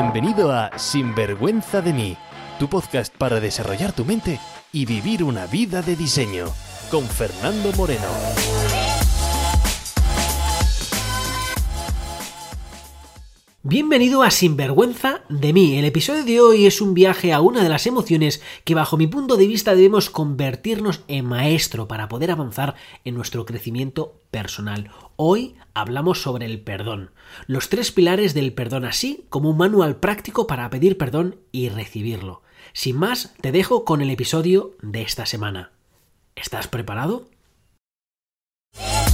Bienvenido a Sinvergüenza de mí, tu podcast para desarrollar tu mente y vivir una vida de diseño, con Fernando Moreno. Bienvenido a Sinvergüenza de mí. El episodio de hoy es un viaje a una de las emociones que bajo mi punto de vista debemos convertirnos en maestro para poder avanzar en nuestro crecimiento personal. Hoy hablamos sobre el perdón, los tres pilares del perdón así como un manual práctico para pedir perdón y recibirlo. Sin más, te dejo con el episodio de esta semana. ¿Estás preparado?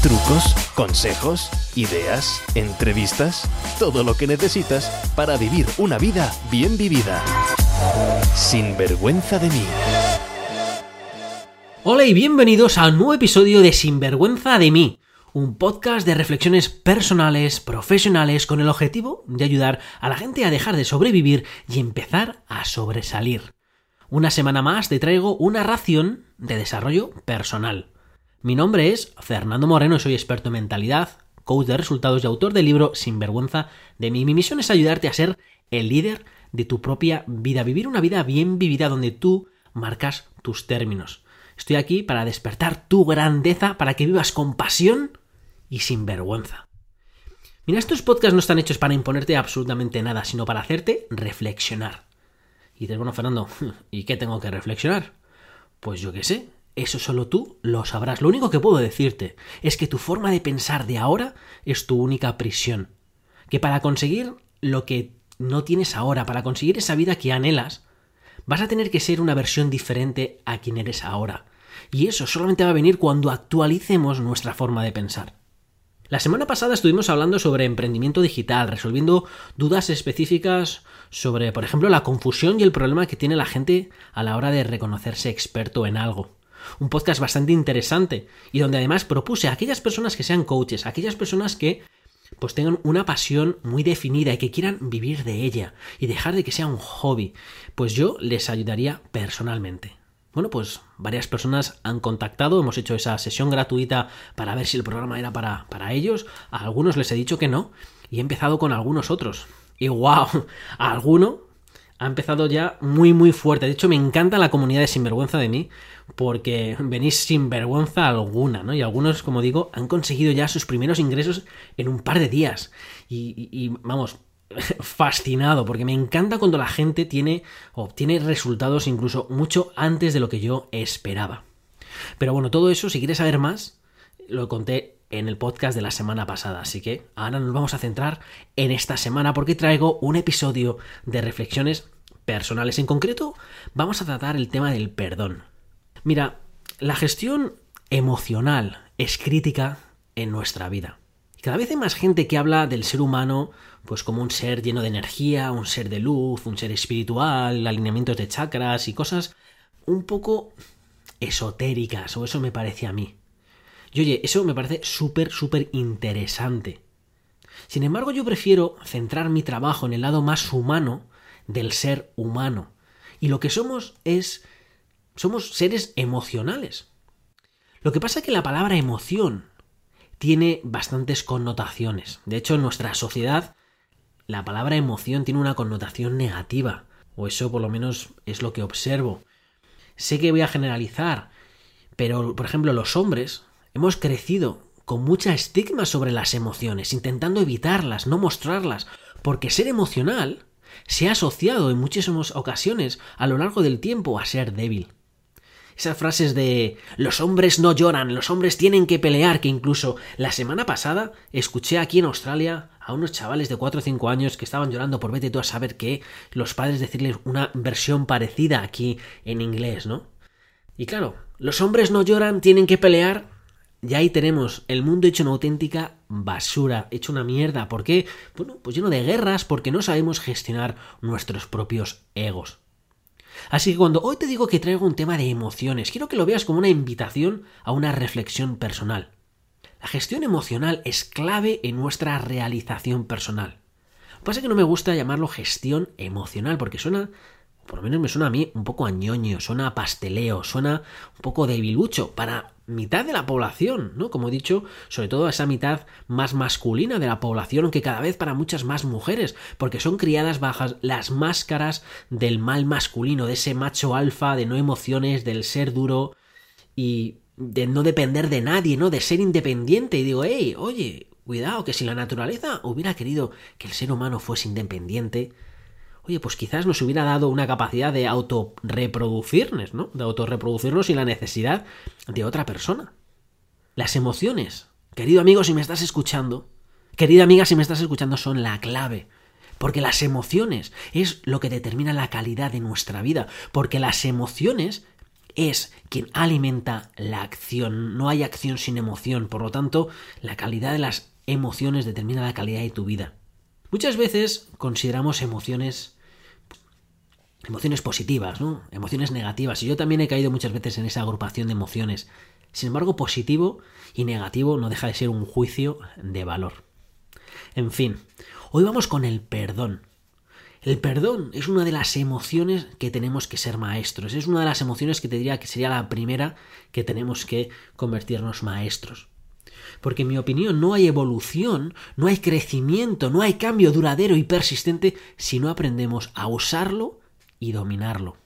Trucos, consejos, ideas, entrevistas, todo lo que necesitas para vivir una vida bien vivida. Sin vergüenza de mí. Hola y bienvenidos a un nuevo episodio de Sinvergüenza de mí, un podcast de reflexiones personales, profesionales, con el objetivo de ayudar a la gente a dejar de sobrevivir y empezar a sobresalir. Una semana más te traigo una ración de desarrollo personal. Mi nombre es Fernando Moreno, soy experto en mentalidad, coach de resultados y autor del libro Sinvergüenza de mí. Mi misión es ayudarte a ser el líder de tu propia vida, vivir una vida bien vivida donde tú marcas tus términos. Estoy aquí para despertar tu grandeza, para que vivas con pasión y sin vergüenza. Mira, estos podcasts no están hechos para imponerte absolutamente nada, sino para hacerte reflexionar. Y dices, bueno, Fernando, ¿y qué tengo que reflexionar? Pues yo qué sé, eso solo tú lo sabrás. Lo único que puedo decirte es que tu forma de pensar de ahora es tu única prisión. Que para conseguir lo que no tienes ahora, para conseguir esa vida que anhelas, vas a tener que ser una versión diferente a quien eres ahora. Y eso solamente va a venir cuando actualicemos nuestra forma de pensar. La semana pasada estuvimos hablando sobre emprendimiento digital, resolviendo dudas específicas sobre, por ejemplo, la confusión y el problema que tiene la gente a la hora de reconocerse experto en algo un podcast bastante interesante y donde además propuse a aquellas personas que sean coaches, a aquellas personas que pues tengan una pasión muy definida y que quieran vivir de ella y dejar de que sea un hobby, pues yo les ayudaría personalmente. Bueno, pues varias personas han contactado, hemos hecho esa sesión gratuita para ver si el programa era para, para ellos, a algunos les he dicho que no y he empezado con algunos otros. Y wow, a alguno ha empezado ya muy muy fuerte. De hecho, me encanta la comunidad de Sinvergüenza de mí porque venís sin vergüenza alguna, ¿no? Y algunos, como digo, han conseguido ya sus primeros ingresos en un par de días. Y, vamos, fascinado, porque me encanta cuando la gente tiene, obtiene resultados incluso mucho antes de lo que yo esperaba. Pero bueno, todo eso, si quieres saber más, lo conté en el podcast de la semana pasada. Así que ahora nos vamos a centrar en esta semana porque traigo un episodio de reflexiones personales. En concreto, vamos a tratar el tema del perdón. Mira, la gestión emocional es crítica en nuestra vida. Cada vez hay más gente que habla del ser humano pues como un ser lleno de energía, un ser de luz, un ser espiritual, alineamientos de chakras y cosas un poco esotéricas, o eso me parece a mí. Y oye, eso me parece súper, súper interesante. Sin embargo, yo prefiero centrar mi trabajo en el lado más humano del ser humano. Y lo que somos es somos seres emocionales. Lo que pasa es que la palabra emoción tiene bastantes connotaciones. De hecho, en nuestra sociedad la palabra emoción tiene una connotación negativa, o eso por lo menos es lo que observo. Sé que voy a generalizar, pero por ejemplo los hombres hemos crecido con mucha estigma sobre las emociones, intentando evitarlas, no mostrarlas, porque ser emocional se ha asociado en muchísimas ocasiones a lo largo del tiempo a ser débil. Esas frases de los hombres no lloran, los hombres tienen que pelear, que incluso la semana pasada escuché aquí en Australia a unos chavales de 4 o 5 años que estaban llorando por vete tú a saber qué, los padres decirles una versión parecida aquí en inglés, ¿no? Y claro, los hombres no lloran, tienen que pelear. Y ahí tenemos el mundo hecho una auténtica basura, hecho una mierda. ¿Por qué? Bueno, pues lleno de guerras, porque no sabemos gestionar nuestros propios egos. Así que cuando hoy te digo que traigo un tema de emociones, quiero que lo veas como una invitación a una reflexión personal. La gestión emocional es clave en nuestra realización personal. Lo que pasa es que no me gusta llamarlo gestión emocional porque suena, por lo menos me suena a mí un poco a ñoño, suena a pasteleo, suena un poco debilucho para mitad de la población, ¿no? Como he dicho, sobre todo esa mitad más masculina de la población, aunque cada vez para muchas más mujeres, porque son criadas bajas las máscaras del mal masculino, de ese macho alfa, de no emociones, del ser duro y de no depender de nadie, ¿no? De ser independiente. Y digo, hey, oye, cuidado, que si la naturaleza hubiera querido que el ser humano fuese independiente, oye, pues quizás nos hubiera dado una capacidad de autorreproducirnos, ¿no? De autorreproducirnos sin la necesidad de otra persona. Las emociones, querido amigo, si me estás escuchando, querida amiga, si me estás escuchando, son la clave. Porque las emociones es lo que determina la calidad de nuestra vida. Porque las emociones es quien alimenta la acción. No hay acción sin emoción. Por lo tanto, la calidad de las emociones determina la calidad de tu vida. Muchas veces consideramos emociones emociones positivas, ¿no? Emociones negativas. Y yo también he caído muchas veces en esa agrupación de emociones. Sin embargo, positivo y negativo no deja de ser un juicio de valor. En fin, hoy vamos con el perdón. El perdón es una de las emociones que tenemos que ser maestros. Es una de las emociones que te diría que sería la primera que tenemos que convertirnos maestros. Porque en mi opinión no hay evolución, no hay crecimiento, no hay cambio duradero y persistente si no aprendemos a usarlo y dominarlo.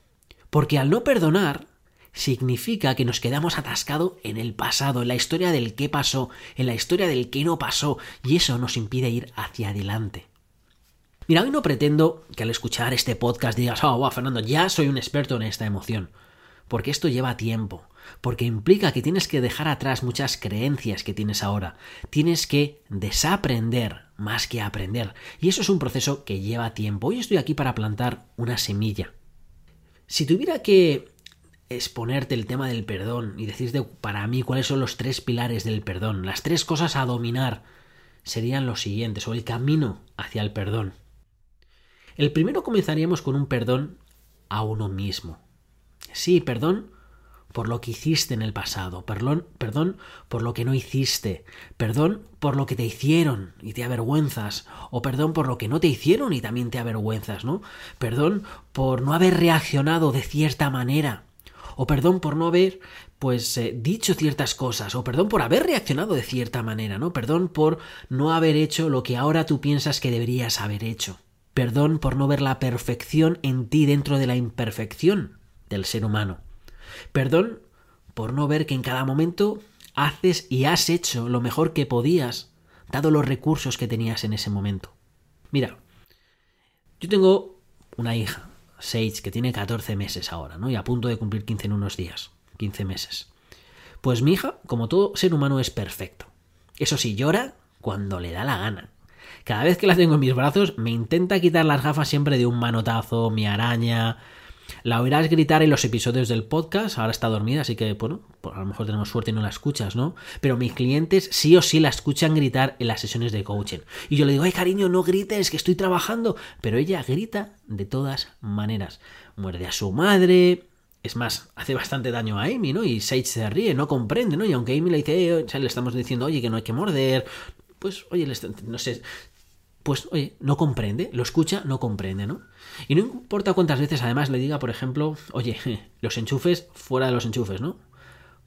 Porque al no perdonar, significa que nos quedamos atascados en el pasado, en la historia del qué pasó, en la historia del qué no pasó, y eso nos impide ir hacia adelante. Mira, hoy no pretendo que al escuchar este podcast digas, oh, wow, Fernando, ya soy un experto en esta emoción, porque esto lleva tiempo, porque implica que tienes que dejar atrás muchas creencias que tienes ahora, tienes que desaprender más que aprender. Y eso es un proceso que lleva tiempo. Hoy estoy aquí para plantar una semilla. Si tuviera que exponerte el tema del perdón y decirte para mí cuáles son los tres pilares del perdón, las tres cosas a dominar, serían los siguientes, o el camino hacia el perdón. El primero comenzaríamos con un perdón a uno mismo. Sí, perdón por lo que hiciste en el pasado, perdón, perdón por lo que no hiciste, perdón por lo que te hicieron y te avergüenzas, o perdón por lo que no te hicieron y también te avergüenzas, ¿no? Perdón por no haber reaccionado de cierta manera, o perdón por no haber pues eh, dicho ciertas cosas, o perdón por haber reaccionado de cierta manera, ¿no? Perdón por no haber hecho lo que ahora tú piensas que deberías haber hecho. Perdón por no ver la perfección en ti dentro de la imperfección del ser humano. Perdón por no ver que en cada momento haces y has hecho lo mejor que podías, dado los recursos que tenías en ese momento. Mira, yo tengo una hija, Sage, que tiene 14 meses ahora, ¿no? Y a punto de cumplir 15 en unos días, 15 meses. Pues mi hija, como todo ser humano, es perfecto. Eso sí, llora cuando le da la gana. Cada vez que la tengo en mis brazos, me intenta quitar las gafas siempre de un manotazo, mi araña, la oirás gritar en los episodios del podcast, ahora está dormida, así que, bueno, pues a lo mejor tenemos suerte y no la escuchas, ¿no? Pero mis clientes sí o sí la escuchan gritar en las sesiones de coaching. Y yo le digo, ay cariño, no grites, que estoy trabajando. Pero ella grita de todas maneras. Muerde a su madre, es más, hace bastante daño a Amy, ¿no? Y Sage se ríe, no comprende, ¿no? Y aunque Amy le dice, eh, le estamos diciendo, oye, que no hay que morder, pues, oye, no sé, pues, oye, no comprende, lo escucha, no comprende, ¿no? Y no importa cuántas veces además le diga, por ejemplo, oye, los enchufes fuera de los enchufes, ¿no?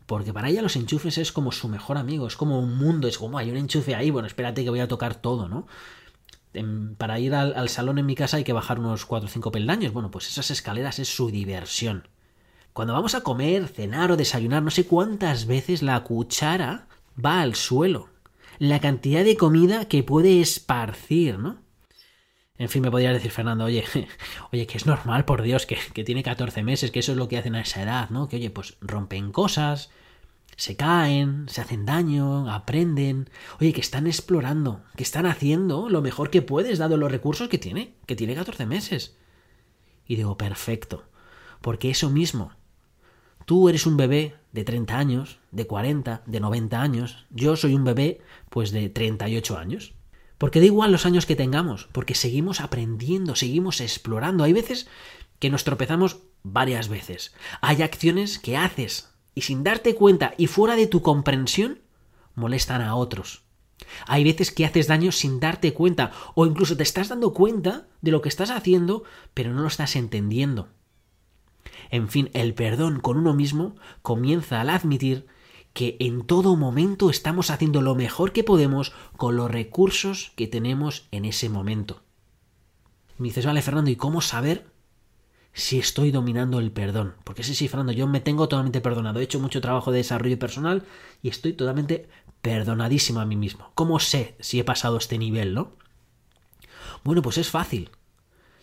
Porque para ella los enchufes es como su mejor amigo, es como un mundo, es como hay un enchufe ahí, bueno, espérate que voy a tocar todo, ¿no? para ir al, salón en mi casa hay que bajar unos 4 o 5 peldaños, bueno, pues esas escaleras es su diversión. Cuando vamos a comer, cenar o desayunar, no sé cuántas veces la cuchara va al suelo. La cantidad de comida que puede esparcir, ¿no? En fin, me podría decir Fernando, oye, oye, que es normal, por Dios, que, que, tiene 14 meses, que eso es lo que hacen a esa edad, ¿no? Que, oye, pues rompen cosas, se caen, se hacen daño, aprenden, oye, que están explorando, que están haciendo lo mejor que puedes, dado los recursos que tiene, que tiene 14 meses. Y digo, perfecto, porque eso mismo, tú eres un bebé de 30 años, de 40, de 90 años, yo soy un bebé, pues de 38 años. Porque da igual los años que tengamos, porque seguimos aprendiendo, seguimos explorando. Hay veces que nos tropezamos varias veces. Hay acciones que haces y sin darte cuenta y fuera de tu comprensión molestan a otros. Hay veces que haces daño sin darte cuenta o incluso te estás dando cuenta de lo que estás haciendo pero no lo estás entendiendo. En fin, el perdón con uno mismo comienza al admitir que en todo momento estamos haciendo lo mejor que podemos con los recursos que tenemos en ese momento. Me dices, vale, Fernando, ¿y cómo saber si estoy dominando el perdón? Porque sí, sí, Fernando, yo me tengo totalmente perdonado. He hecho mucho trabajo de desarrollo personal y estoy totalmente perdonadísimo a mí mismo. ¿Cómo sé si he pasado este nivel, no? Bueno, pues es fácil.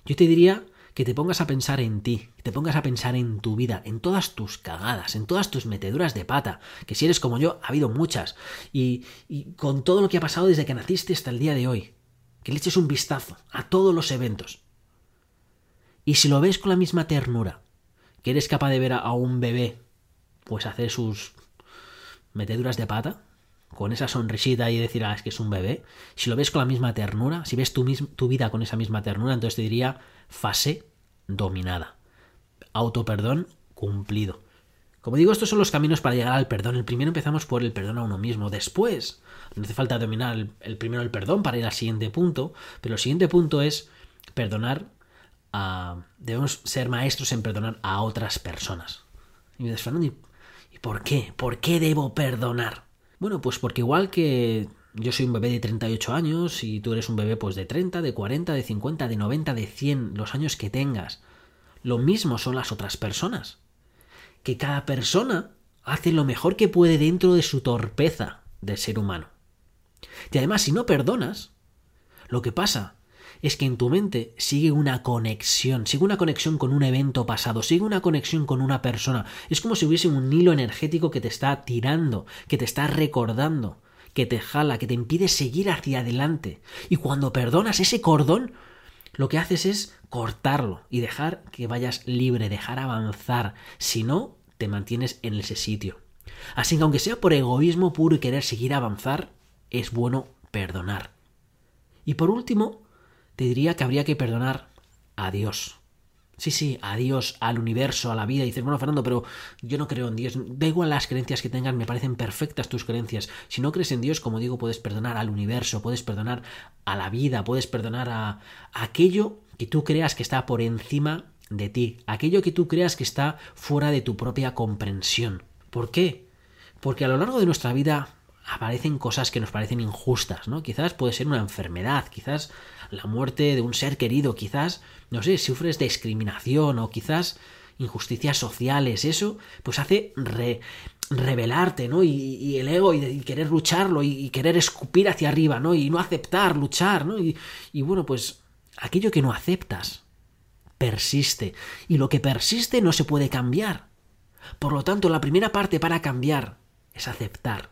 Yo te diría que te pongas a pensar en ti, que te pongas a pensar en tu vida, en todas tus cagadas, en todas tus meteduras de pata, que si eres como yo, ha habido muchas, y, y con todo lo que ha pasado desde que naciste hasta el día de hoy, que le eches un vistazo a todos los eventos. Y si lo ves con la misma ternura, que eres capaz de ver a un bebé, pues hacer sus meteduras de pata, con esa sonrisita y decir, ah, es que es un bebé, si lo ves con la misma ternura, si ves tu, tu vida con esa misma ternura, entonces te diría, fase dominada. Autoperdón cumplido. Como digo, estos son los caminos para llegar al perdón. El primero empezamos por el perdón a uno mismo. Después, no hace falta dominar el, primero el perdón para ir al siguiente punto, pero el siguiente punto es perdonar a... Debemos ser maestros en perdonar a otras personas. Y me dices, ¿y por qué? ¿Por qué debo perdonar? Bueno, pues porque igual que yo soy un bebé de 38 años y tú eres un bebé pues de 30, de 40, de 50, de 90, de 100, los años que tengas. Lo mismo son las otras personas. Que cada persona hace lo mejor que puede dentro de su torpeza de ser humano. Y además, si no perdonas, lo que pasa es que en tu mente sigue una conexión, sigue una conexión con un evento pasado, sigue una conexión con una persona. Es como si hubiese un hilo energético que te está tirando, que te está recordando que te jala, que te impide seguir hacia adelante. Y cuando perdonas ese cordón, lo que haces es cortarlo y dejar que vayas libre, dejar avanzar. Si no, te mantienes en ese sitio. Así que aunque sea por egoísmo puro y querer seguir avanzar, es bueno perdonar. Y por último, te diría que habría que perdonar a Dios. Sí, sí, a Dios, al universo, a la vida. Y dices, bueno, Fernando, pero yo no creo en Dios. Da igual las creencias que tengas, me parecen perfectas tus creencias. Si no crees en Dios, como digo, puedes perdonar al universo, puedes perdonar a la vida, puedes perdonar a, a aquello que tú creas que está por encima de ti, aquello que tú creas que está fuera de tu propia comprensión. ¿Por qué? Porque a lo largo de nuestra vida aparecen cosas que nos parecen injustas, ¿no? Quizás puede ser una enfermedad, quizás la muerte de un ser querido, quizás, no sé, sufres discriminación o quizás injusticias sociales, eso, pues hace re, revelarte, ¿no? Y, el ego y, querer lucharlo y, querer escupir hacia arriba, ¿no? Y no aceptar, luchar, ¿no? Y, bueno, pues aquello que no aceptas persiste y lo que persiste no se puede cambiar. Por lo tanto, la primera parte para cambiar es aceptar.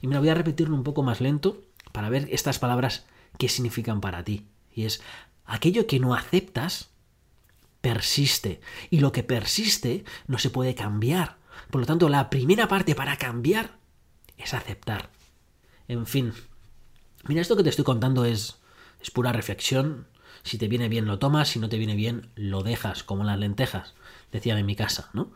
Y me voy a repetirlo un poco más lento para ver estas palabras qué significan para ti. Y es aquello que no aceptas persiste. Y lo que persiste no se puede cambiar. Por lo tanto, la primera parte para cambiar es aceptar. En fin. Mira, esto que te estoy contando es, es pura reflexión. Si te viene bien lo tomas, si no te viene bien lo dejas, como las lentejas, decían en mi casa, ¿no?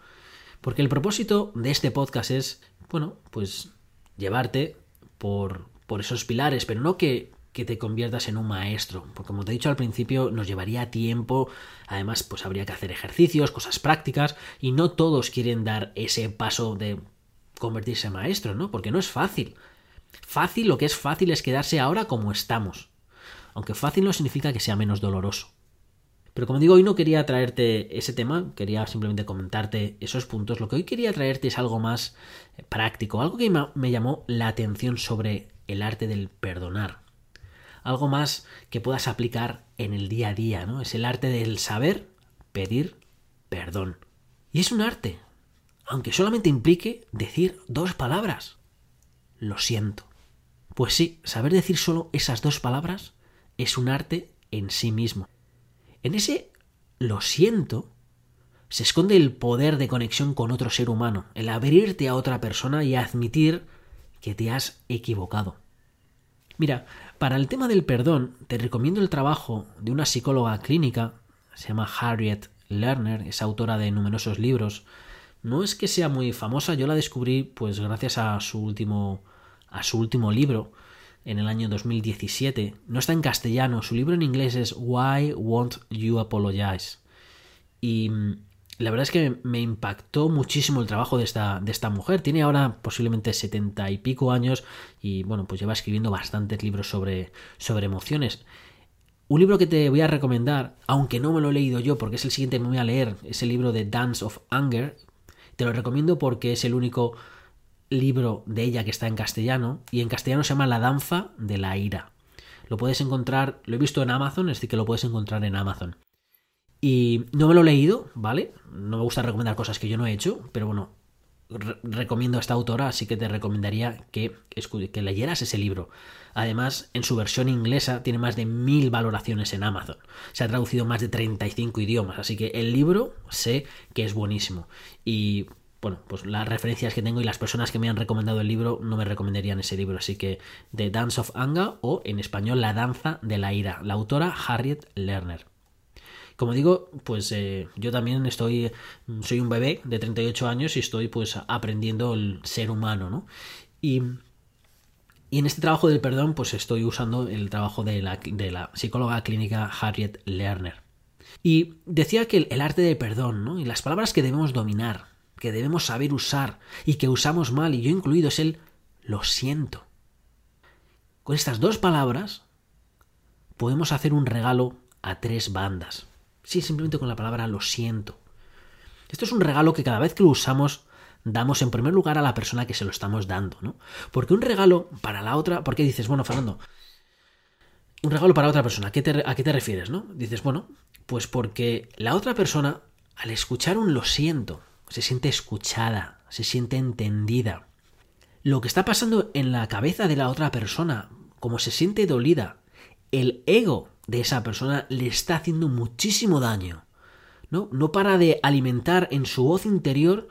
Porque el propósito de este podcast es, bueno, pues llevarte por, por esos pilares, pero no que que te conviertas en un maestro, porque como te he dicho al principio, nos llevaría tiempo, además pues habría que hacer ejercicios, cosas prácticas, y no todos quieren dar ese paso de convertirse en maestro, ¿no? Porque no es fácil. Fácil, lo que es fácil es quedarse ahora como estamos, aunque fácil no significa que sea menos doloroso. Pero como digo, hoy no quería traerte ese tema, quería simplemente comentarte esos puntos. Lo que hoy quería traerte es algo más práctico, algo que me llamó la atención sobre el arte del perdonar algo más que puedas aplicar en el día a día, ¿no? Es el arte del saber pedir perdón. Y es un arte, aunque solamente implique decir dos palabras. Lo siento. Pues sí, saber decir solo esas dos palabras es un arte en sí mismo. En ese lo siento se esconde el poder de conexión con otro ser humano, el abrirte a otra persona y admitir que te has equivocado. Mira, para el tema del perdón, te recomiendo el trabajo de una psicóloga clínica, se llama Harriet Lerner, es autora de numerosos libros. No es que sea muy famosa, yo la descubrí pues gracias a su último a su último libro en el año 2017. No está en castellano, su libro en inglés es Why Won't You Apologize? Y la verdad es que me impactó muchísimo el trabajo de esta, de esta mujer. Tiene ahora posiblemente setenta y pico años y bueno, pues lleva escribiendo bastantes libros sobre, sobre emociones. Un libro que te voy a recomendar, aunque no me lo he leído yo porque es el siguiente que me voy a leer, es el libro de Dance of Anger. Te lo recomiendo porque es el único libro de ella que está en castellano y en castellano se llama La danza de la ira. Lo puedes encontrar, lo he visto en Amazon, es decir, que lo puedes encontrar en Amazon. Y no me lo he leído, ¿vale? No me gusta recomendar cosas que yo no he hecho, pero bueno, recomiendo a esta autora, así que te recomendaría que, que leyeras ese libro. Además, en su versión inglesa tiene más de mil valoraciones en Amazon. Se ha traducido más de 35 idiomas, así que el libro sé que es buenísimo. Y bueno, pues las referencias que tengo y las personas que me han recomendado el libro no me recomendarían ese libro. Así que The Dance of Anger o en español La Danza de la Ira. La autora Harriet Lerner. Como digo, pues eh, yo también estoy, soy un bebé de 38 años y estoy pues aprendiendo el ser humano, ¿no? Y, y en este trabajo del perdón pues estoy usando el trabajo de la, de la psicóloga clínica Harriet Lerner. Y decía que el, el arte del perdón, ¿no? Y las palabras que debemos dominar, que debemos saber usar y que usamos mal, y yo incluido, es el lo siento. Con estas dos palabras podemos hacer un regalo a tres bandas. Sí, simplemente con la palabra lo siento. Esto es un regalo que cada vez que lo usamos damos en primer lugar a la persona que se lo estamos dando, ¿no? Porque un regalo para la otra, ¿por qué dices, bueno, Fernando, un regalo para otra persona, ¿a qué te, a qué te refieres, no? Dices, bueno, pues porque la otra persona, al escuchar un lo siento, se siente escuchada, se siente entendida. Lo que está pasando en la cabeza de la otra persona, como se siente dolida, el ego de esa persona le está haciendo muchísimo daño. ¿no? no para de alimentar en su voz interior,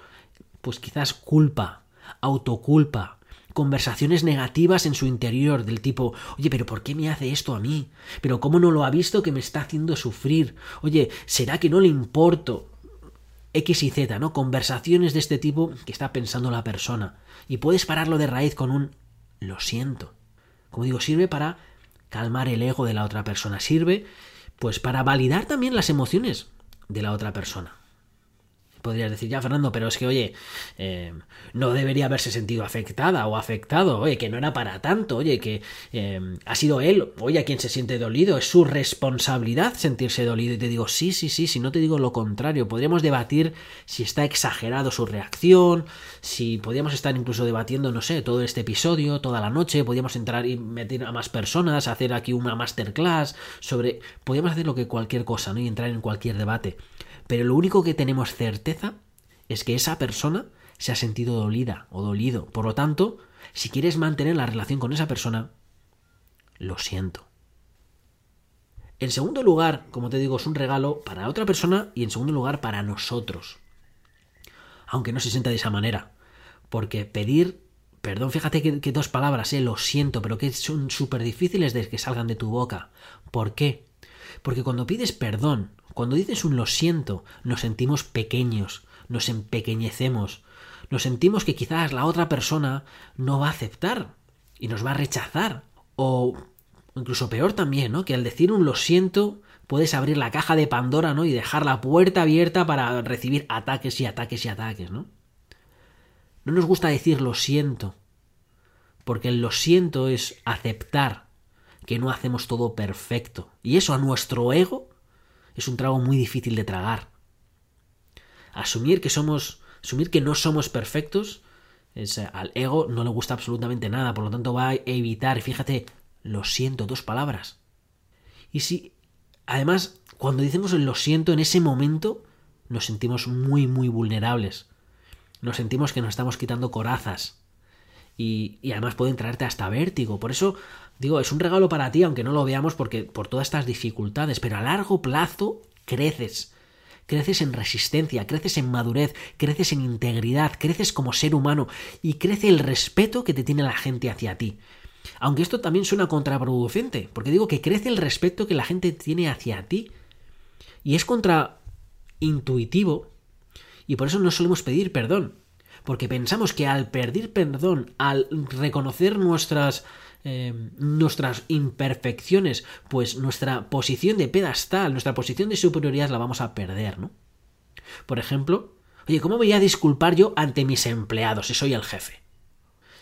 pues quizás culpa, autoculpa, conversaciones negativas en su interior del tipo, oye, pero ¿por qué me hace esto a mí? Pero ¿cómo no lo ha visto que me está haciendo sufrir? Oye, ¿será que no le importo? X y Z, ¿no? Conversaciones de este tipo que está pensando la persona. Y puedes pararlo de raíz con un lo siento. Como digo, sirve para calmar el ego de la otra persona. Sirve, pues, para validar también las emociones de la otra persona podrías decir, ya Fernando, pero es que, oye, eh, no debería haberse sentido afectada o afectado, oye, que no era para tanto, oye, que eh, ha sido él, oye, a quien se siente dolido, es su responsabilidad sentirse dolido. Y te digo, sí, sí, sí, si no te digo lo contrario, podríamos debatir si está exagerado su reacción, si podríamos estar incluso debatiendo, no sé, todo este episodio, toda la noche, podríamos entrar y meter a más personas, hacer aquí una masterclass sobre, podríamos hacer lo que cualquier cosa, ¿no? Y entrar en cualquier debate. Pero lo único que tenemos certeza es que esa persona se ha sentido dolida o dolido. Por lo tanto, si quieres mantener la relación con esa persona, lo siento. En segundo lugar, como te digo, es un regalo para otra persona y en segundo lugar para nosotros. Aunque no se sienta de esa manera. Porque pedir perdón, fíjate que, dos palabras, eh, lo siento, pero que son súper difíciles de que salgan de tu boca. ¿Por qué? Porque cuando pides perdón cuando dices un lo siento, nos sentimos pequeños, nos empequeñecemos, nos sentimos que quizás la otra persona no va a aceptar y nos va a rechazar. O incluso peor también, ¿no? Que al decir un lo siento puedes abrir la caja de Pandora, ¿no? Y dejar la puerta abierta para recibir ataques y ataques y ataques, ¿no? No nos gusta decir lo siento, porque el lo siento es aceptar que no hacemos todo perfecto. Y eso a nuestro ego es un trago muy difícil de tragar. Asumir que somos, asumir que no somos perfectos, es, eh, al ego no le gusta absolutamente nada, por lo tanto va a evitar, fíjate, lo siento, dos palabras. Y si, además, cuando decimos lo siento en ese momento, nos sentimos muy, muy vulnerables. Nos sentimos que nos estamos quitando corazas. Y, además pueden traerte hasta vértigo. Por eso Digo, es un regalo para ti, aunque no lo veamos porque por todas estas dificultades, pero a largo plazo creces. Creces en resistencia, creces en madurez, creces en integridad, creces como ser humano y crece el respeto que te tiene la gente hacia ti. Aunque esto también suena contraproducente, porque digo que crece el respeto que la gente tiene hacia ti. Y es contraintuitivo, y por eso no solemos pedir perdón. Porque pensamos que al pedir perdón, al reconocer nuestras eh, nuestras imperfecciones, pues nuestra posición de pedestal, nuestra posición de superioridad la vamos a perder, ¿no? Por ejemplo, oye, ¿cómo voy a disculpar yo ante mis empleados si soy el jefe?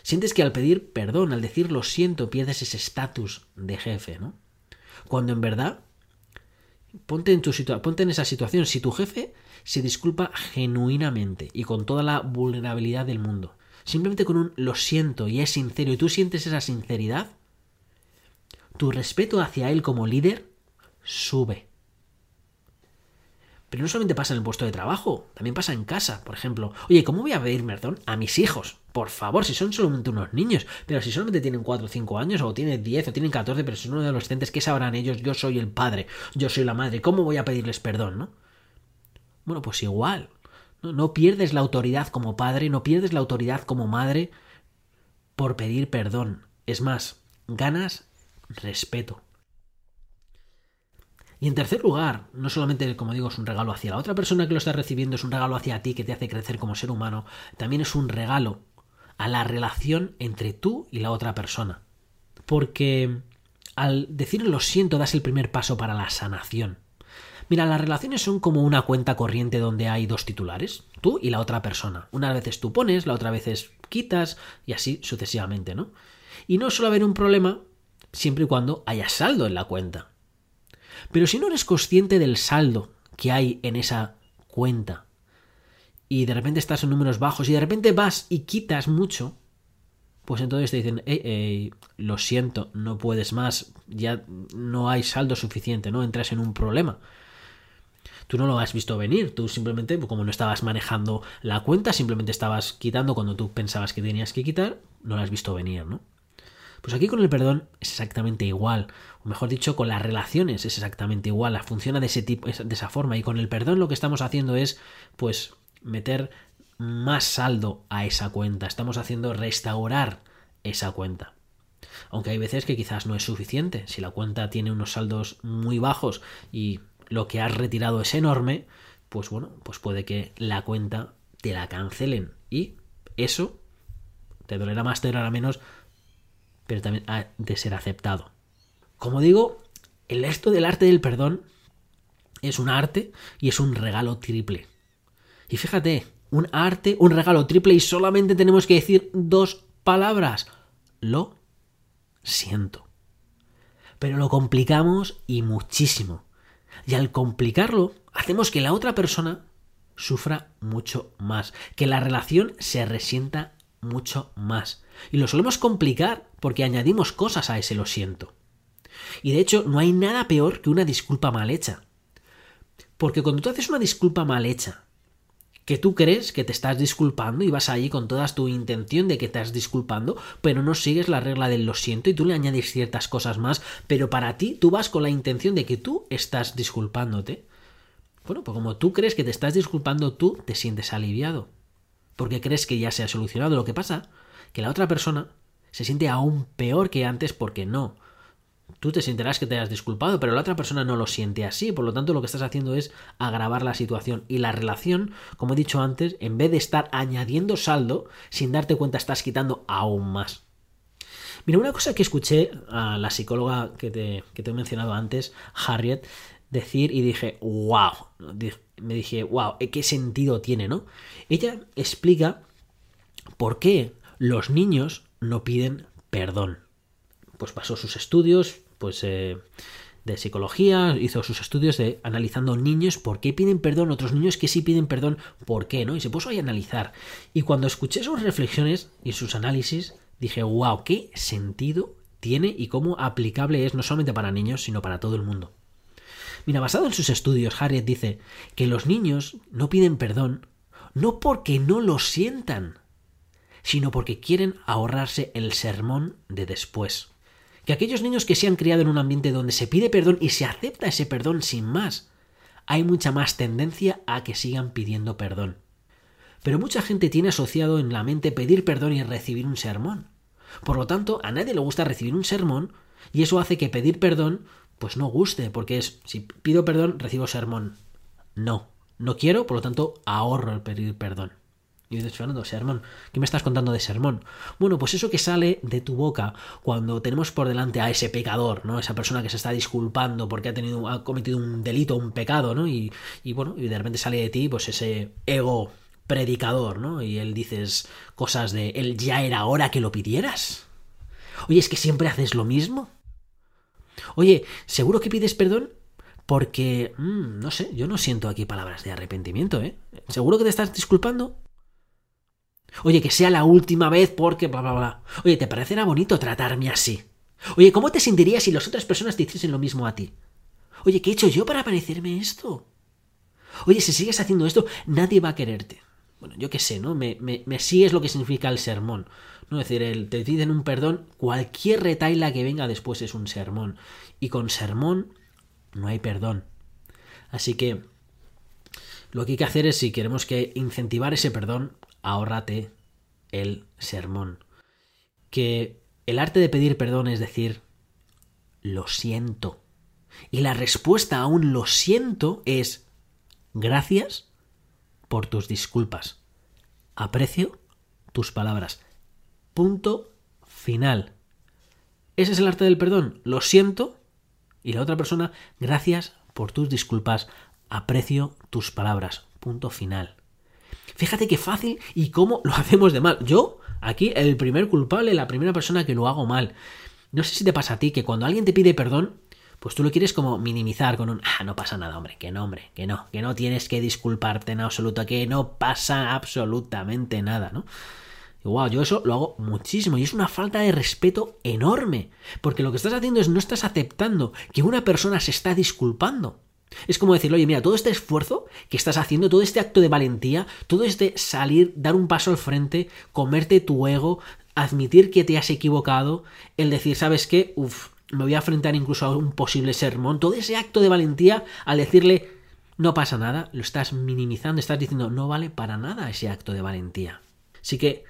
Sientes que al pedir perdón, al decir lo siento, pierdes ese estatus de jefe, ¿no? Cuando en verdad, ponte en, tu ponte en esa situación, si tu jefe se disculpa genuinamente y con toda la vulnerabilidad del mundo, simplemente con un lo siento y es sincero y tú sientes esa sinceridad, tu respeto hacia él como líder sube. Pero no solamente pasa en el puesto de trabajo, también pasa en casa, por ejemplo. Oye, ¿cómo voy a pedir perdón a mis hijos? Por favor, si son solamente unos niños, pero si solamente tienen 4 o 5 años, o tienen 10 o tienen 14, pero son adolescentes, ¿qué sabrán ellos? Yo soy el padre, yo soy la madre, ¿cómo voy a pedirles perdón, no? Bueno, pues igual. No, no pierdes la autoridad como padre, no pierdes la autoridad como madre por pedir perdón. Es más, ganas respeto. Y en tercer lugar, no solamente, como digo, es un regalo hacia la otra persona que lo está recibiendo, es un regalo hacia ti que te hace crecer como ser humano, también es un regalo a la relación entre tú y la otra persona. Porque al decir lo siento das el primer paso para la sanación. Mira, las relaciones son como una cuenta corriente donde hay dos titulares, tú y la otra persona. Unas veces tú pones, la otra veces quitas y así sucesivamente, ¿no? Y no suele haber un problema siempre y cuando haya saldo en la cuenta. Pero si no eres consciente del saldo que hay en esa cuenta y de repente estás en números bajos y de repente vas y quitas mucho, pues entonces te dicen, lo siento, no puedes más, ya no hay saldo suficiente, ¿no? Entras en un problema. Tú no lo has visto venir, tú simplemente, como no estabas manejando la cuenta, simplemente estabas quitando cuando tú pensabas que tenías que quitar, no lo has visto venir, ¿no? Pues aquí con el perdón es exactamente igual, o mejor dicho, con las relaciones es exactamente igual, funciona de ese tipo, de esa forma, y con el perdón lo que estamos haciendo es, pues, meter más saldo a esa cuenta, estamos haciendo restaurar esa cuenta. Aunque hay veces que quizás no es suficiente, si la cuenta tiene unos saldos muy bajos y lo que has retirado es enorme, pues bueno, pues puede que la cuenta te la cancelen y eso te dolerá más, te dolerá menos, pero también ha de ser aceptado. Como digo, el esto del arte del perdón es un arte y es un regalo triple. Y fíjate, un arte, un regalo triple y solamente tenemos que decir dos palabras. Lo siento. Pero lo complicamos y muchísimo. Y al complicarlo, hacemos que la otra persona sufra mucho más, que la relación se resienta mucho más. Y lo solemos complicar porque añadimos cosas a ese lo siento. Y de hecho, no hay nada peor que una disculpa mal hecha. Porque cuando tú haces una disculpa mal hecha, que tú crees que te estás disculpando y vas allí con toda tu intención de que te estás disculpando, pero no sigues la regla del lo siento y tú le añades ciertas cosas más, pero para ti tú vas con la intención de que tú estás disculpándote. Bueno, pues como tú crees que te estás disculpando, tú te sientes aliviado porque crees que ya se ha solucionado. Lo que pasa que la otra persona se siente aún peor que antes porque no. Tú te sentirás que te has disculpado, pero la otra persona no lo siente así, por lo tanto lo que estás haciendo es agravar la situación y la relación, como he dicho antes, en vez de estar añadiendo saldo, sin darte cuenta estás quitando aún más. Mira, una cosa que escuché a la psicóloga que te, que te he mencionado antes, Harriet, decir y dije, wow, me dije, wow, ¿qué sentido tiene, no? Ella explica por qué los niños no piden perdón. Pues pasó sus estudios, pues eh, de psicología, hizo sus estudios de analizando niños por qué piden perdón, otros niños que sí piden perdón, por qué, ¿no? Y se puso ahí a analizar. Y cuando escuché sus reflexiones y sus análisis, dije, wow, qué sentido tiene y cómo aplicable es no solamente para niños, sino para todo el mundo. Mira, basado en sus estudios, Harriet dice que los niños no piden perdón no porque no lo sientan, sino porque quieren ahorrarse el sermón de después. Que aquellos niños que se han criado en un ambiente donde se pide perdón y se acepta ese perdón sin más, hay mucha más tendencia a que sigan pidiendo perdón. Pero mucha gente tiene asociado en la mente pedir perdón y recibir un sermón. Por lo tanto, a nadie le gusta recibir un sermón y eso hace que pedir perdón pues no guste, porque es, si pido perdón, recibo sermón. No, no quiero, por lo tanto, ahorro el pedir perdón. Y dices, Fernando, sermón, ¿qué me estás contando de sermón? Bueno, pues eso que sale de tu boca cuando tenemos por delante a ese pecador, ¿no? Esa persona que se está disculpando porque ha tenido, ha cometido un delito, un pecado, ¿no? Y, bueno, y de repente sale de ti, pues ese ego predicador, ¿no? Y él dices cosas de él ya era hora que lo pidieras. Oye, es que siempre haces lo mismo. Oye, ¿seguro que pides perdón? Porque, mm, no sé, yo no siento aquí palabras de arrepentimiento, ¿eh? ¿Seguro que te estás disculpando? Oye, que sea la última vez porque bla, bla, bla. Oye, ¿te parecerá bonito tratarme así? Oye, ¿cómo te sentirías si las otras personas te hiciesen lo mismo a ti? Oye, ¿qué he hecho yo para parecerme esto? Oye, si sigues haciendo esto, nadie va a quererte. Bueno, yo qué sé, ¿no? Me, me, me sigues lo que significa el sermón. ¿no? Es decir, el, te piden un perdón, cualquier retaila que venga después es un sermón. Y con sermón no hay perdón. Así que lo que hay que hacer es, si queremos que incentivar ese perdón, ahórrate el sermón. Que el arte de pedir perdón es decir, lo siento. Y la respuesta a un lo siento es, gracias por tus disculpas. Aprecio tus palabras. Punto final. Ese es el arte del perdón. Lo siento. Y la otra persona, gracias por tus disculpas. Aprecio tus palabras. Punto final. Fíjate qué fácil y cómo lo hacemos de mal. Yo, aquí, el primer culpable, la primera persona que lo hago mal. No sé si te pasa a ti que cuando alguien te pide perdón, pues tú lo quieres como minimizar con un, ah, no pasa nada, hombre, que no, hombre, que no, que no tienes que disculparte en absoluto, que no pasa absolutamente nada, ¿no? wow, yo eso lo hago muchísimo y es una falta de respeto enorme, porque lo que estás haciendo es no estás aceptando que una persona se está disculpando. Es como decir, oye, mira, todo este esfuerzo que estás haciendo, todo este acto de valentía, todo este salir, dar un paso al frente, comerte tu ego, admitir que te has equivocado, el decir, ¿sabes qué? Uf, me voy a enfrentar incluso a un posible sermón, todo ese acto de valentía al decirle, no pasa nada, lo estás minimizando, estás diciendo, no vale para nada ese acto de valentía. Así que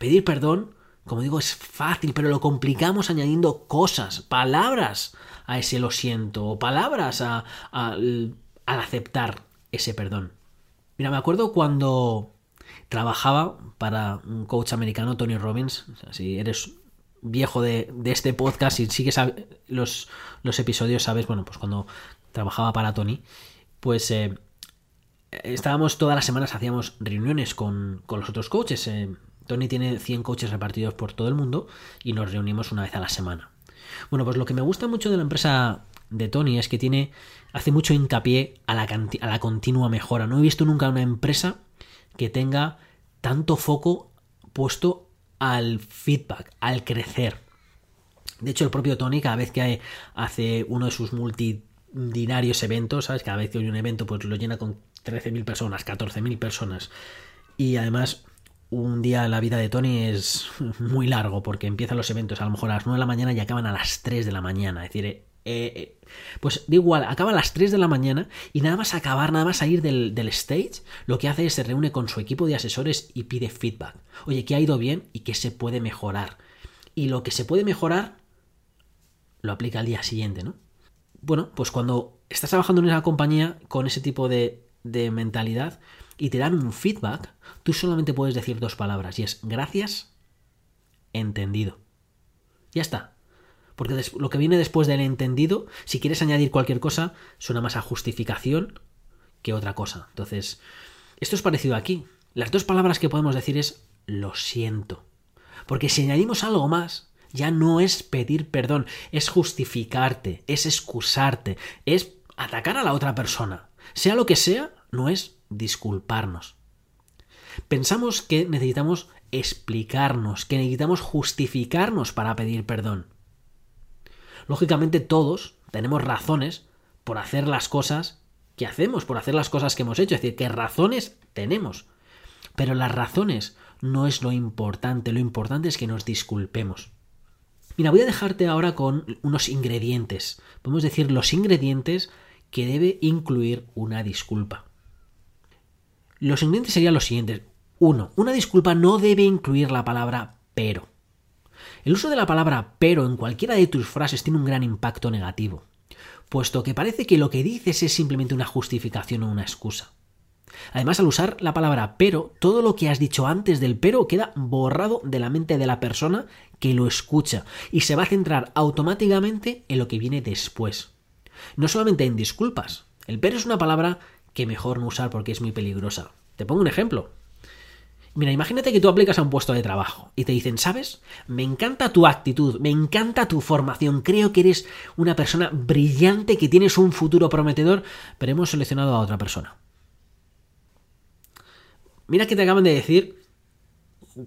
Pedir perdón, como digo, es fácil, pero lo complicamos añadiendo cosas, palabras a ese lo siento, o palabras a, al aceptar ese perdón. Mira, me acuerdo cuando trabajaba para un coach americano, Tony Robbins, si eres viejo de, este podcast y sigues los, los, episodios, sabes, bueno, pues cuando trabajaba para Tony, pues eh, estábamos todas las semanas, hacíamos reuniones con, con los otros coaches, eh, Tony tiene 100 coches repartidos por todo el mundo y nos reunimos una vez a la semana. Bueno, pues lo que me gusta mucho de la empresa de Tony es que tiene hace mucho hincapié a la, a la continua mejora. No he visto nunca una empresa que tenga tanto foco puesto al feedback, al crecer. De hecho, el propio Tony, cada vez que hace uno de sus multidinarios eventos, ¿sabes? Cada vez que hay un evento, pues lo llena con 13.000 personas, 14.000 personas. Y además un día la vida de Tony es muy largo porque empiezan los eventos a lo mejor a las 9 de la mañana y acaban a las 3 de la mañana. Es decir, eh, eh, pues da igual, acaba a las 3 de la mañana y nada más acabar, nada más salir del, del, stage, lo que hace es se reúne con su equipo de asesores y pide feedback. Oye, ¿qué ha ido bien y qué se puede mejorar? Y lo que se puede mejorar lo aplica al día siguiente, ¿no? Bueno, pues cuando estás trabajando en una compañía con ese tipo de mentalidad, y te dan un feedback, tú solamente puedes decir dos palabras y es gracias, entendido. Ya está. Porque lo que viene después del entendido, si quieres añadir cualquier cosa, suena más a justificación que otra cosa. Entonces, esto es parecido aquí. Las dos palabras que podemos decir es lo siento. Porque si añadimos algo más, ya no es pedir perdón, es justificarte, es excusarte, es atacar a la otra persona. Sea lo que sea, no es disculparnos. Pensamos que necesitamos explicarnos, que necesitamos justificarnos para pedir perdón. Lógicamente todos tenemos razones por hacer las cosas que hacemos, por hacer las cosas que hemos hecho, es decir, que razones tenemos. Pero las razones no es lo importante, lo importante es que nos disculpemos. Mira, voy a dejarte ahora con unos ingredientes, podemos decir los ingredientes que debe incluir una disculpa. Los ingredientes serían los siguientes. Uno, una disculpa no debe incluir la palabra pero. El uso de la palabra pero en cualquiera de tus frases tiene un gran impacto negativo, puesto que parece que lo que dices es simplemente una justificación o una excusa. Además, al usar la palabra pero, todo lo que has dicho antes del pero queda borrado de la mente de la persona que lo escucha y se va a centrar automáticamente en lo que viene después. No solamente en disculpas. El pero es una palabra que mejor no usar porque es muy peligrosa. Te pongo un ejemplo. Mira, imagínate que tú aplicas a un puesto de trabajo y te dicen, ¿sabes? Me encanta tu actitud, me encanta tu formación, creo que eres una persona brillante, que tienes un futuro prometedor, pero hemos seleccionado a otra persona. Mira que te acaban de decir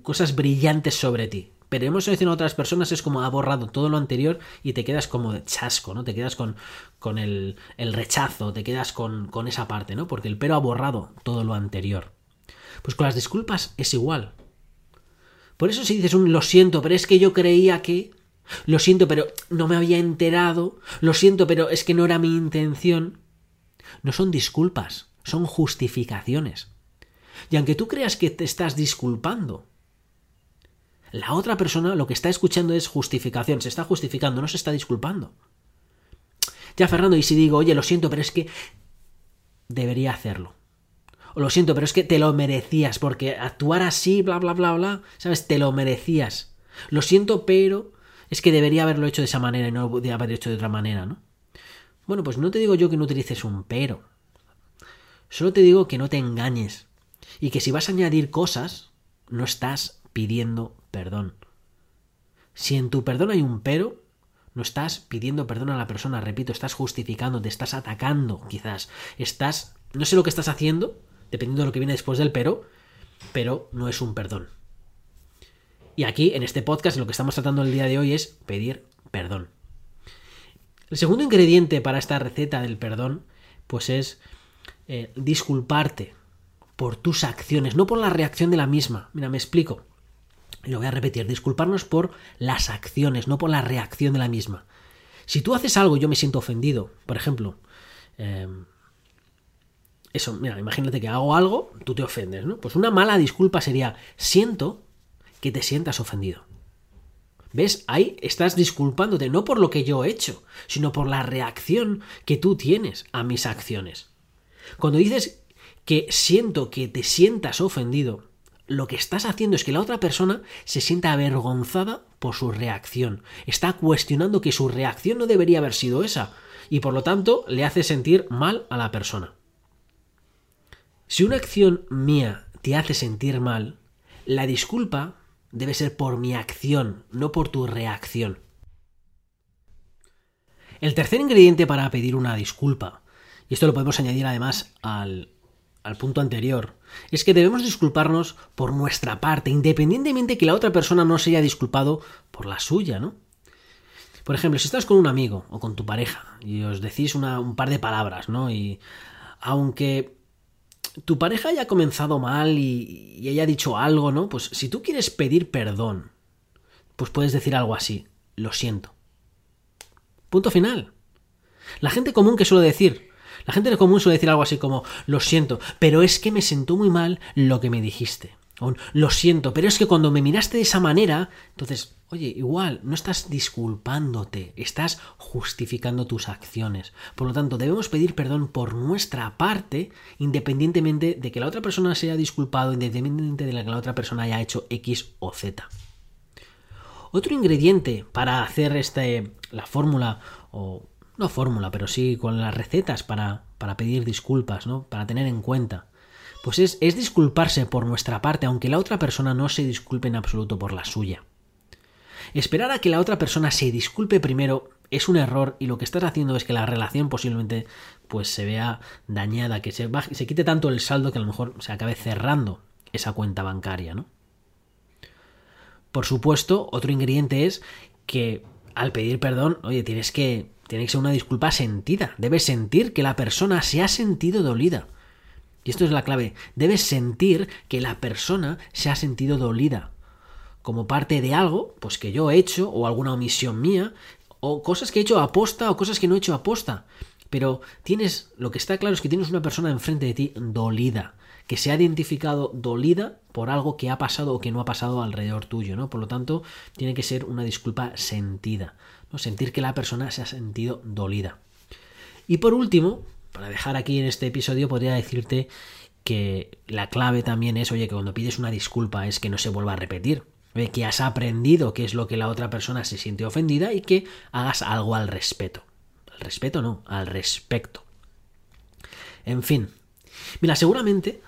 cosas brillantes sobre ti, pero hemos seleccionado otras personas, es como ha borrado todo lo anterior y te quedas como de chasco, ¿no? Te quedas con, con el, el, rechazo, te quedas con, con esa parte, ¿no? Porque el pero ha borrado todo lo anterior. Pues con las disculpas es igual. Por eso si dices un lo siento, pero es que yo creía que... Lo siento, pero no me había enterado. Lo siento, pero es que no era mi intención. No son disculpas, son justificaciones. Y aunque tú creas que te estás disculpando, la otra persona lo que está escuchando es justificación, se está justificando, no se está disculpando. Ya, Fernando, y si digo, oye, lo siento, pero es que debería hacerlo. O lo siento, pero es que te lo merecías, porque actuar así, bla, bla, bla, bla, ¿sabes? Te lo merecías. Lo siento, pero es que debería haberlo hecho de esa manera y no lo haber hecho de otra manera, ¿no? Bueno, pues no te digo yo que no utilices un pero. Solo te digo que no te engañes. Y que si vas a añadir cosas, no estás pidiendo perdón. Si en tu perdón hay un pero, no estás pidiendo perdón a la persona, repito, estás justificando, te estás atacando, quizás. Estás, no sé lo que estás haciendo, dependiendo de lo que viene después del pero, pero no es un perdón. Y aquí, en este podcast, lo que estamos tratando el día de hoy es pedir perdón. El segundo ingrediente para esta receta del perdón, pues es eh, disculparte por tus acciones, no por la reacción de la misma. Mira, me explico. Lo voy a repetir, disculparnos por las acciones, no por la reacción de la misma. Si tú haces algo y yo me siento ofendido, por ejemplo, eh, eso, mira, imagínate que hago algo, tú te ofendes, ¿no? Pues una mala disculpa sería, siento que te sientas ofendido. ¿Ves? Ahí estás disculpándote no por lo que yo he hecho, sino por la reacción que tú tienes a mis acciones. Cuando dices que siento que te sientas ofendido, lo que estás haciendo es que la otra persona se sienta avergonzada por su reacción. Está cuestionando que su reacción no debería haber sido esa y por lo tanto le hace sentir mal a la persona. Si una acción mía te hace sentir mal, la disculpa debe ser por mi acción, no por tu reacción. El tercer ingrediente para pedir una disculpa, y esto lo podemos añadir además al, al punto anterior, es que debemos disculparnos por nuestra parte, independientemente que la otra persona no se haya disculpado por la suya, ¿no? Por ejemplo, si estás con un amigo o con tu pareja y os decís un par de palabras, ¿no? Y aunque tu pareja haya comenzado mal y, y haya dicho algo, ¿no? Pues si tú quieres pedir perdón, pues puedes decir algo así, lo siento. Punto final. La gente común que suele decir, la gente común suele decir algo así como, lo siento, pero es que me sentó muy mal lo que me dijiste. Lo siento, pero es que cuando me miraste de esa manera, entonces, oye, igual, no estás disculpándote, estás justificando tus acciones. Por lo tanto, debemos pedir perdón por nuestra parte, independientemente de que la otra persona se haya disculpado, independientemente de que la otra persona haya hecho X o Z. Otro ingrediente para hacer este, la fórmula o no fórmula, pero sí con las recetas para, para pedir disculpas, ¿no? Para tener en cuenta. Pues es, es disculparse por nuestra parte, aunque la otra persona no se disculpe en absoluto por la suya. Esperar a que la otra persona se disculpe primero es un error y lo que estás haciendo es que la relación posiblemente pues se vea dañada, que se, se quite tanto el saldo que a lo mejor se acabe cerrando esa cuenta bancaria, ¿no? Por supuesto, otro ingrediente es que al pedir perdón, oye, tienes que tiene que ser una disculpa sentida. Debes sentir que la persona se ha sentido dolida. Y esto es la clave. Debes sentir que la persona se ha sentido dolida. Como parte de algo, pues que yo he hecho, o alguna omisión mía, o cosas que he hecho aposta, o cosas que no he hecho aposta. Pero tienes, lo que está claro es que tienes una persona enfrente de ti dolida, que se ha identificado dolida por algo que ha pasado o que no ha pasado alrededor tuyo, ¿no? Por lo tanto, tiene que ser una disculpa sentida sentir que la persona se ha sentido dolida. Y por último, para dejar aquí en este episodio, podría decirte que la clave también es, oye, que cuando pides una disculpa es que no se vuelva a repetir, que has aprendido qué es lo que la otra persona se siente ofendida y que hagas algo al respeto. Al respeto no, al respecto. En fin. Mira, seguramente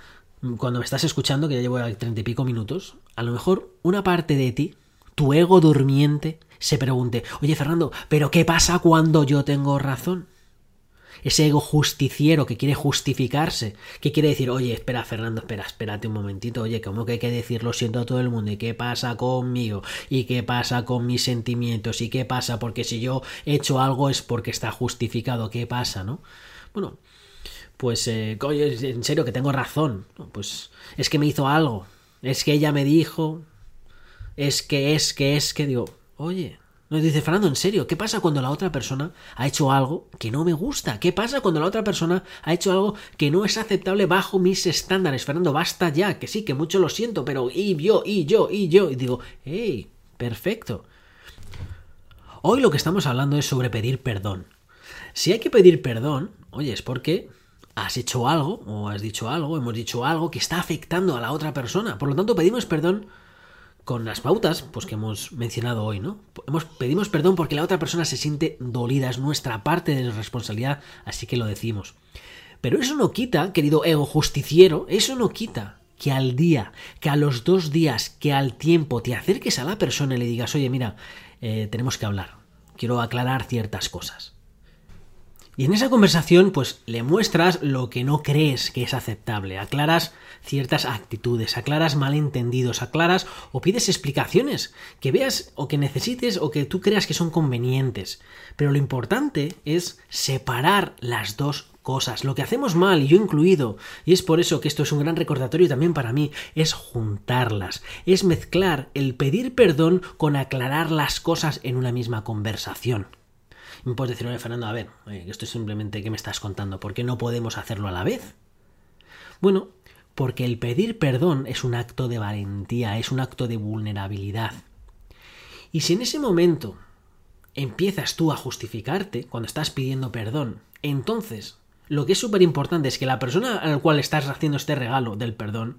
cuando me estás escuchando, que ya llevo treinta y pico minutos, a lo mejor una parte de ti, tu ego durmiente, se pregunte, oye Fernando, ¿pero qué pasa cuando yo tengo razón? ese ego justiciero que quiere justificarse, que quiere decir, oye, espera, Fernando, espera, espérate un momentito, oye, ¿cómo que hay que decir lo siento a todo el mundo? ¿Y qué pasa conmigo? ¿Y qué pasa con mis sentimientos? ¿Y qué pasa? Porque si yo he hecho algo es porque está justificado, ¿qué pasa, no? Bueno, pues, eh, en serio que tengo razón, pues es que me hizo algo, es que ella me dijo, es que, es que, es que, digo, oye, nos dice, Fernando, en serio, ¿qué pasa cuando la otra persona ha hecho algo que no me gusta? ¿Qué pasa cuando la otra persona ha hecho algo que no es aceptable bajo mis estándares? Fernando, basta ya, que sí, que mucho lo siento, pero y yo, y yo, y yo. Y digo, hey, perfecto. Hoy lo que estamos hablando es sobre pedir perdón. Si hay que pedir perdón, oye, es porque has hecho algo, o has dicho algo, hemos dicho algo que está afectando a la otra persona. Por lo tanto, pedimos perdón con las pautas pues que hemos mencionado hoy, ¿no? Hemos, pedimos perdón porque la otra persona se siente dolida, es nuestra parte de responsabilidad, así que lo decimos. Pero eso no quita, querido ego justiciero, eso no quita que al día, que a los dos días, que al tiempo te acerques a la persona y le digas, oye, mira, eh, tenemos que hablar, quiero aclarar ciertas cosas. Y en esa conversación, pues le muestras lo que no crees que es aceptable, aclaras ciertas actitudes, aclaras malentendidos, aclaras o pides explicaciones que veas o que necesites o que tú creas que son convenientes. Pero lo importante es separar las dos cosas, lo que hacemos mal, y yo incluido, y es por eso que esto es un gran recordatorio también para mí, es juntarlas, es mezclar el pedir perdón con aclarar las cosas en una misma conversación. Me puedes decir, oye, Fernando, a ver, esto es simplemente que me estás contando, ¿por qué no podemos hacerlo a la vez? Bueno, porque el pedir perdón es un acto de valentía, es un acto de vulnerabilidad. Y si en ese momento empiezas tú a justificarte cuando estás pidiendo perdón, entonces lo que es súper importante es que la persona a la cual estás haciendo este regalo del perdón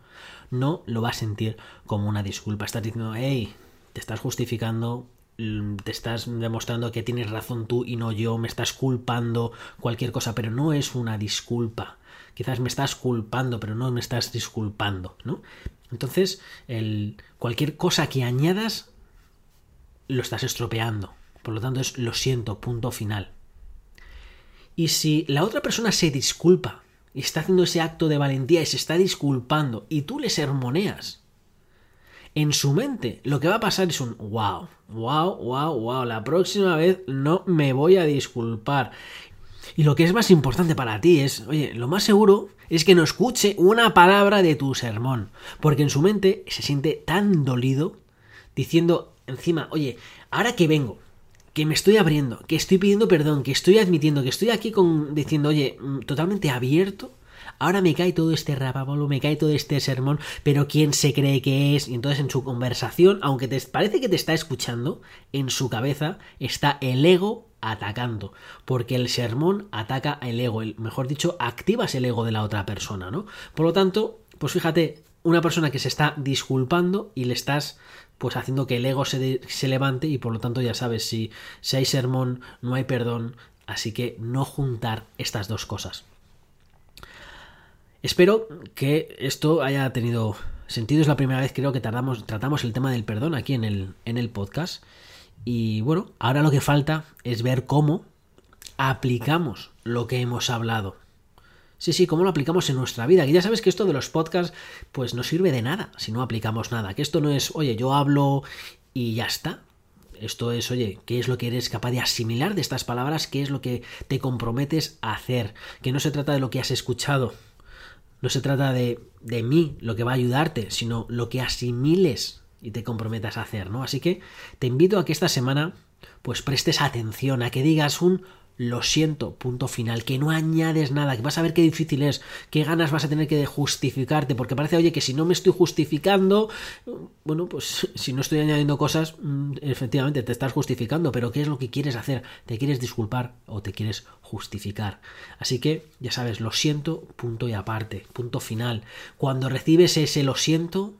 no lo va a sentir como una disculpa. Estás diciendo, hey, te estás justificando te estás demostrando que tienes razón tú y no yo, me estás culpando cualquier cosa, pero no es una disculpa. Quizás me estás culpando, pero no me estás disculpando, ¿no? Entonces, el, cualquier cosa que añadas lo estás estropeando. Por lo tanto, es lo siento, punto final. Y si la otra persona se disculpa y está haciendo ese acto de valentía y se está disculpando y tú le sermoneas, en su mente lo que va a pasar es un wow, wow, wow, wow, la próxima vez no me voy a disculpar. Y lo que es más importante para ti es, oye, lo más seguro es que no escuche una palabra de tu sermón, porque en su mente se siente tan dolido diciendo encima, oye, ahora que vengo, que me estoy abriendo, que estoy pidiendo perdón, que estoy admitiendo, que estoy aquí con diciendo, oye, mm, totalmente abierto ahora me cae todo este rapabolo, me cae todo este sermón, pero ¿quién se cree que es? Y entonces en su conversación, aunque te parece que te está escuchando, en su cabeza está el ego atacando, porque el sermón ataca el ego, el, mejor dicho, activas el ego de la otra persona, ¿no? Por lo tanto, pues fíjate, una persona que se está disculpando y le estás pues haciendo que el ego se, se levante y por lo tanto ya sabes si, si hay sermón no hay perdón así que no juntar estas dos cosas Espero que esto haya tenido sentido. Es la primera vez creo que tratamos, tratamos el tema del perdón aquí en el, en el podcast. Y bueno, ahora lo que falta es ver cómo aplicamos lo que hemos hablado. Sí, sí, cómo lo aplicamos en nuestra vida. Que ya sabes que esto de los podcasts, pues no sirve de nada si no aplicamos nada. Que esto no es, oye, yo hablo y ya está. Esto es, oye, ¿qué es lo que eres capaz de asimilar de estas palabras? ¿Qué es lo que te comprometes a hacer? Que no se trata de lo que has escuchado, no se trata de, de mí lo que va a ayudarte, sino lo que asimiles y te comprometas a hacer, ¿no? Así que te invito a que esta semana pues prestes atención, a que digas un lo siento, punto final, que no añades nada, que vas a ver qué difícil es, qué ganas vas a tener que justificarte, porque parece, oye, que si no me estoy justificando, bueno, pues si no estoy añadiendo cosas, mm, efectivamente te estás justificando, pero ¿qué es lo que quieres hacer? ¿Te quieres disculpar o te quieres justificar? Así que, ya sabes, lo siento, punto y aparte, punto final. Cuando recibes ese lo siento,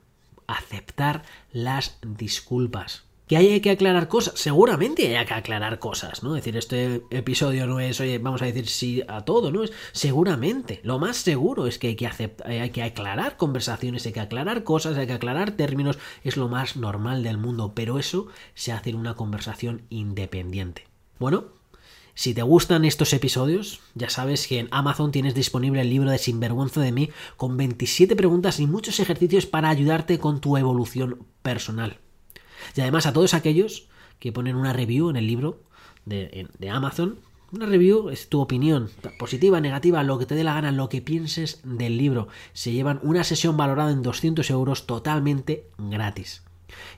aceptar las disculpas. ¿Que hay que aclarar cosas? Seguramente hay que aclarar cosas, ¿no? Es decir, este episodio no es, oye, vamos a decir sí a todo, ¿no? Es seguramente. Lo más seguro es que hay que, aceptar, hay que aclarar conversaciones, hay que aclarar cosas, hay que aclarar términos. Es lo más normal del mundo, pero eso se hace en una conversación independiente. Bueno, si te gustan estos episodios, ya sabes que en Amazon tienes disponible el libro de Sinvergüenza de mí con 27 preguntas y muchos ejercicios para ayudarte con tu evolución personal. Y además a todos aquellos que ponen una review en el libro de, Amazon, una review es tu opinión, positiva, negativa, lo que te dé la gana, lo que pienses del libro. Se llevan una sesión valorada en 200 euros totalmente gratis.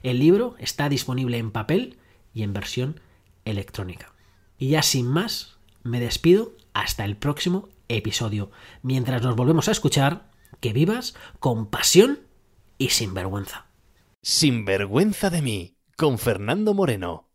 El libro está disponible en papel y en versión electrónica. Y ya sin más, me despido hasta el próximo episodio. Mientras nos volvemos a escuchar, que vivas con pasión y sin vergüenza. Sin vergüenza de mí, con Fernando Moreno.